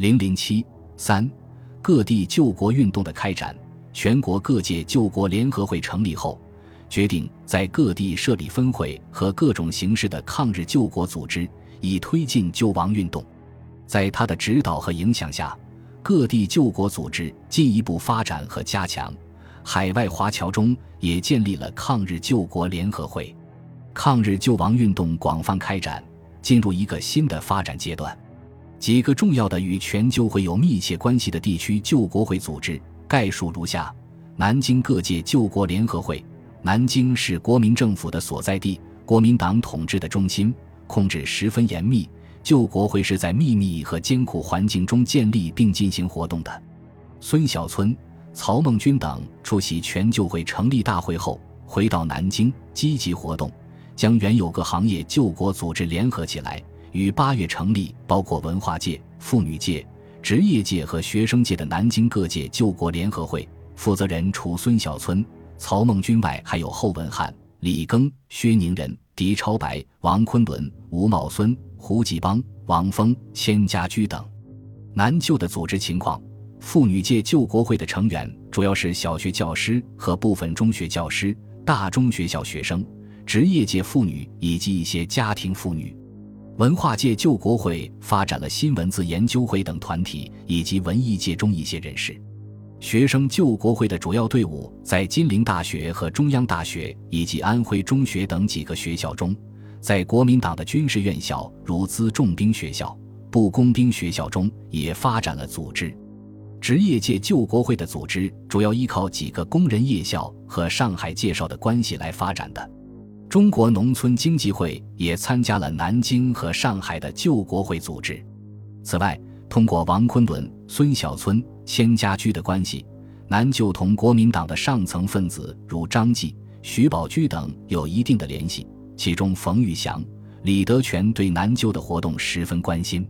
零零七三，各地救国运动的开展。全国各界救国联合会成立后，决定在各地设立分会和各种形式的抗日救国组织，以推进救亡运动。在他的指导和影响下，各地救国组织进一步发展和加强。海外华侨中也建立了抗日救国联合会，抗日救亡运动广泛开展，进入一个新的发展阶段。几个重要的与全救会有密切关系的地区救国会组织概述如下：南京各界救国联合会，南京是国民政府的所在地，国民党统治的中心，控制十分严密。救国会是在秘密和艰苦环境中建立并进行活动的。孙小村、曹孟军等出席全救会成立大会后，回到南京，积极活动，将原有各行业救国组织联合起来，于八月成立包括文化界、妇女界、职业界和学生界的南京各界救国联合会。负责人除孙小村、曹孟军外，还有侯文翰、李庚、薛宁人、狄超白、王昆仑、吴茂孙。胡继邦、王峰、千家驹等，南救的组织情况：妇女界救国会的成员主要是小学教师和部分中学教师、大中学校学生、职业界妇女以及一些家庭妇女；文化界救国会发展了新文字研究会等团体，以及文艺界中一些人士；学生救国会的主要队伍在金陵大学和中央大学以及安徽中学等几个学校中。在国民党的军事院校，如资重兵学校、步工兵学校中，也发展了组织。职业界救国会的组织主要依靠几个工人夜校和上海介绍的关系来发展的。中国农村经济会也参加了南京和上海的救国会组织。此外，通过王昆仑、孙小村、千家驹的关系，南就同国民党的上层分子如张继、徐宝驹等有一定的联系。其中，冯玉祥、李德全对南救的活动十分关心。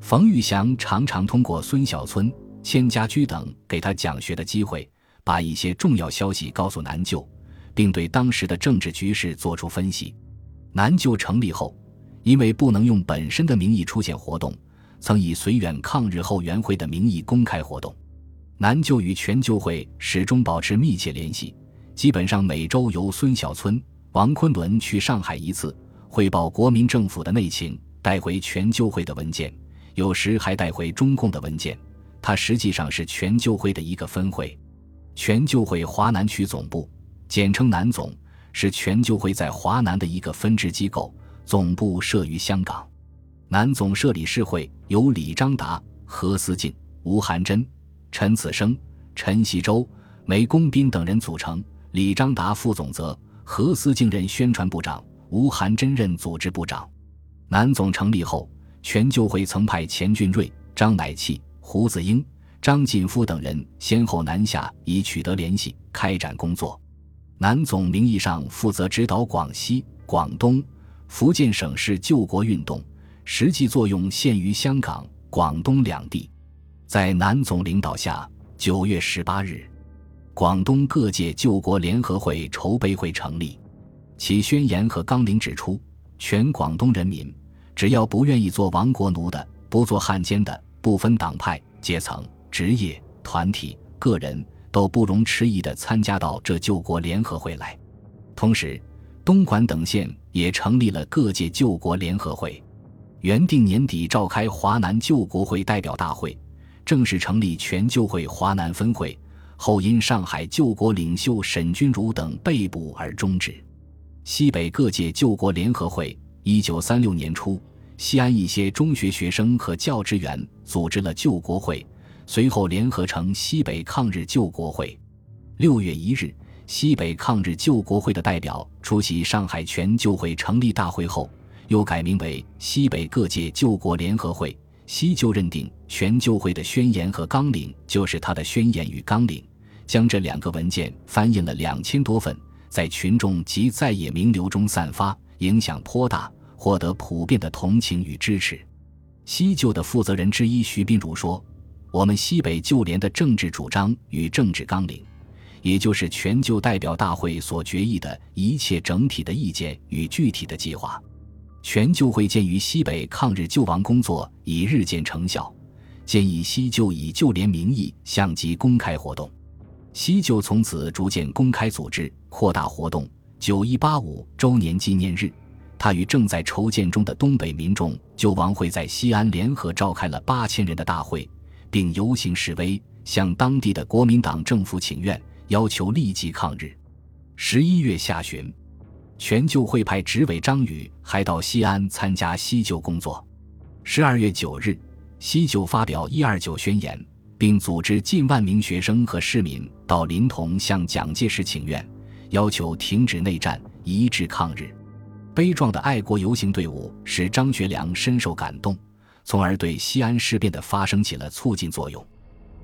冯玉祥常常通过孙小村、千家驹等给他讲学的机会，把一些重要消息告诉南救，并对当时的政治局势作出分析。南救成立后，因为不能用本身的名义出现活动，曾以绥远抗日后援会的名义公开活动。南救与全救会始终保持密切联系，基本上每周由孙小村。王昆仑去上海一次，汇报国民政府的内情，带回全救会的文件，有时还带回中共的文件。他实际上是全救会的一个分会。全救会华南区总部，简称南总，是全救会在华南的一个分支机构，总部设于香港。南总设理事会由李章达、何思敬、吴晗珍、陈子生、陈锡洲、梅公斌等人组成。李章达副总责。何思敬任宣传部长，吴晗珍任组织部长。南总成立后，全救会曾派钱俊瑞、张乃器、胡子英、张锦夫等人先后南下，以取得联系，开展工作。南总名义上负责指导广西、广东、福建省市救国运动，实际作用限于香港、广东两地。在南总领导下，九月十八日。广东各界救国联合会筹备会成立，其宣言和纲领指出：全广东人民只要不愿意做亡国奴的，不做汉奸的，不分党派、阶层、职业、团体、个人，都不容迟疑地参加到这救国联合会来。同时，东莞等县也成立了各界救国联合会，原定年底召开华南救国会代表大会，正式成立全救会华南分会。后因上海救国领袖沈钧儒等被捕而终止。西北各界救国联合会，一九三六年初，西安一些中学学生和教职员组织了救国会，随后联合成西北抗日救国会。六月一日，西北抗日救国会的代表出席上海全救会成立大会后，又改名为西北各界救国联合会。西救认定全救会的宣言和纲领就是他的宣言与纲领。将这两个文件翻印了两千多份，在群众及在野名流中散发，影响颇大，获得普遍的同情与支持。西救的负责人之一徐斌如说：“我们西北救联的政治主张与政治纲领，也就是全救代表大会所决议的一切整体的意见与具体的计划。全救会鉴于西北抗日救亡工作已日渐成效，建议西旧以旧联名义相机公开活动。西旧从此逐渐公开组织、扩大活动。九一八五周年纪念日，他与正在筹建中的东北民众救亡会在西安联合召开了八千人的大会，并游行示威，向当地的国民党政府请愿，要求立即抗日。十一月下旬，全救会派执委张宇还到西安参加西救工作。十二月九日，西救发表一二九宣言。并组织近万名学生和市民到临潼向蒋介石请愿，要求停止内战，一致抗日。悲壮的爱国游行队伍使张学良深受感动，从而对西安事变的发生起了促进作用。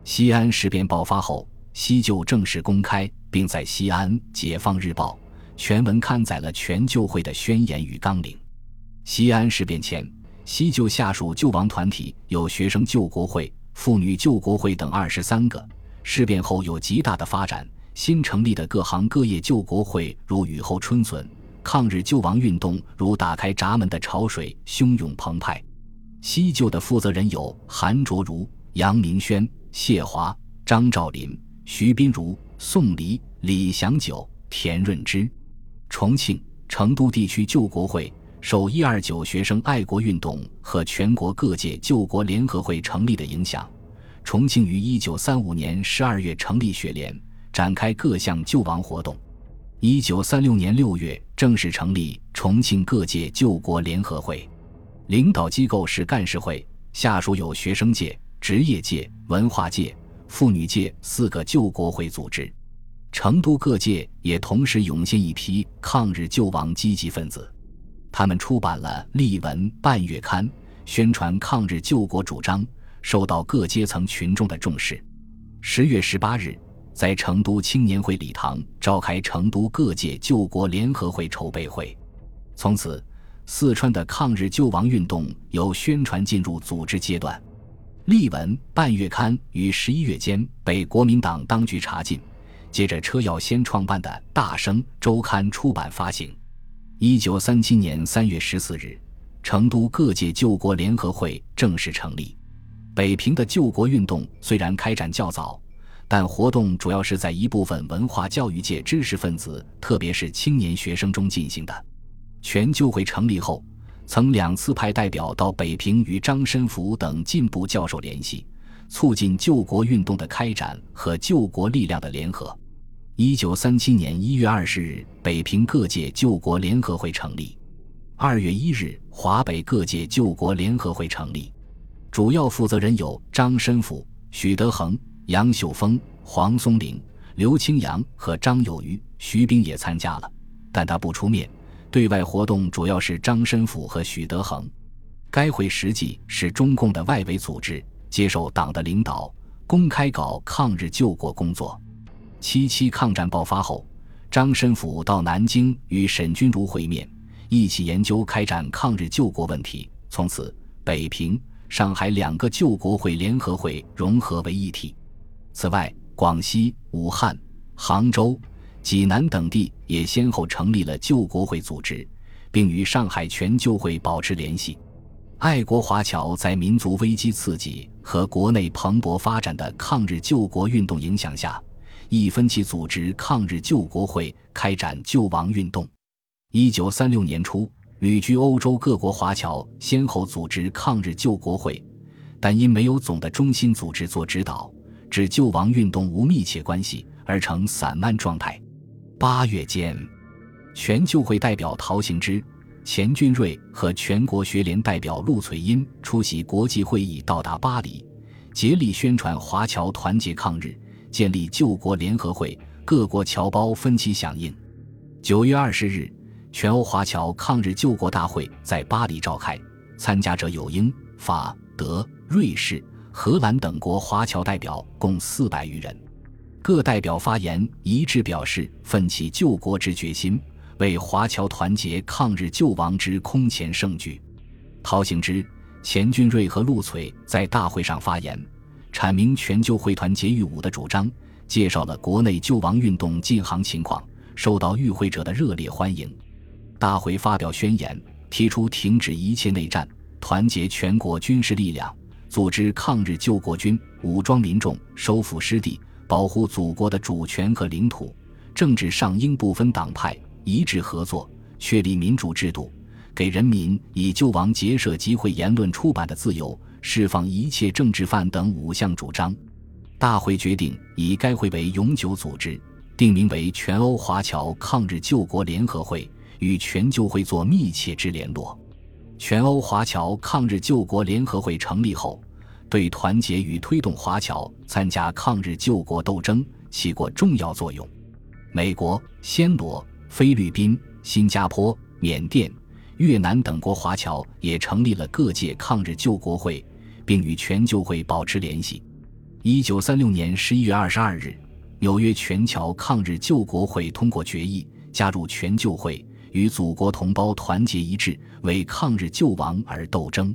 西安事变爆发后，西旧正式公开，并在西安《解放日报》全文刊载了全救会的宣言与纲领。西安事变前，西旧下属救亡团体有学生救国会。妇女救国会等二十三个，事变后有极大的发展。新成立的各行各业救国会如雨后春笋，抗日救亡运动如打开闸门的潮水，汹涌澎湃。西救的负责人有韩卓如、杨明轩、谢华、张兆林、徐斌如、宋黎、李祥九、田润之。重庆、成都地区救国会。受一二九学生爱国运动和全国各界救国联合会成立的影响，重庆于一九三五年十二月成立学联，展开各项救亡活动。一九三六年六月正式成立重庆各界救国联合会，领导机构是干事会，下属有学生界、职业界、文化界、妇女界四个救国会组织。成都各界也同时涌现一批抗日救亡积极分子。他们出版了例文半月刊，宣传抗日救国主张，受到各阶层群众的重视。十月十八日，在成都青年会礼堂召开成都各界救国联合会筹备会。从此，四川的抗日救亡运动由宣传进入组织阶段。例文半月刊于十一月间被国民党当局查禁，接着车耀先创办的大声周刊出版发行。一九三七年三月十四日，成都各界救国联合会正式成立。北平的救国运动虽然开展较早，但活动主要是在一部分文化教育界知识分子，特别是青年学生中进行的。全救会成立后，曾两次派代表到北平与张申府等进步教授联系，促进救国运动的开展和救国力量的联合。一九三七年一月二十日，北平各界救国联合会成立。二月一日，华北各界救国联合会成立，主要负责人有张申府、许德衡、杨秀峰、黄松龄、刘清扬和张有余。徐冰也参加了，但他不出面。对外活动主要是张申府和许德衡。该会实际是中共的外围组织，接受党的领导，公开搞抗日救国工作。七七抗战爆发后，张申府到南京与沈钧儒会面，一起研究开展抗日救国问题。从此，北平、上海两个救国会联合会融合为一体。此外，广西、武汉、杭州、济南等地也先后成立了救国会组织，并与上海全救会保持联系。爱国华侨在民族危机刺激和国内蓬勃发展的抗日救国运动影响下。亦分期组织抗日救国会，开展救亡运动。一九三六年初，旅居欧洲各国华侨先后组织抗日救国会，但因没有总的中心组织做指导，致救亡运动无密切关系，而成散漫状态。八月间，全救会代表陶行知、钱俊瑞和全国学联代表陆翠英出席国际会议，到达巴黎，竭力宣传华侨团结抗日。建立救国联合会，各国侨胞分期响应。九月二十日，全欧华侨抗日救国大会在巴黎召开，参加者有英、法、德、瑞士、荷兰等国华侨代表，共四百余人。各代表发言一致表示奋起救国之决心，为华侨团结抗日救亡之空前盛举。陶行知、钱俊瑞和陆璀在大会上发言。阐明全救会团结御侮的主张，介绍了国内救亡运动进行情况，受到与会者的热烈欢迎。大会发表宣言，提出停止一切内战，团结全国军事力量，组织抗日救国军，武装民众，收复失地，保护祖国的主权和领土。政治上应不分党派，一致合作，确立民主制度，给人民以救亡结社、集会、言论、出版的自由，释放一切政治犯等五项主张。大会决定以该会为永久组织，定名为全欧华侨抗日救国联合会，与全救会做密切之联络。全欧华侨抗日救国联合会成立后，对团结与推动华侨参加抗日救国斗争起过重要作用。美国、暹罗、菲律宾、新加坡、缅甸、越南等国华侨也成立了各界抗日救国会，并与全救会保持联系。一九三六年十一月二十二日，纽约全侨抗日救国会通过决议，加入全救会。与祖国同胞团结一致，为抗日救亡而斗争。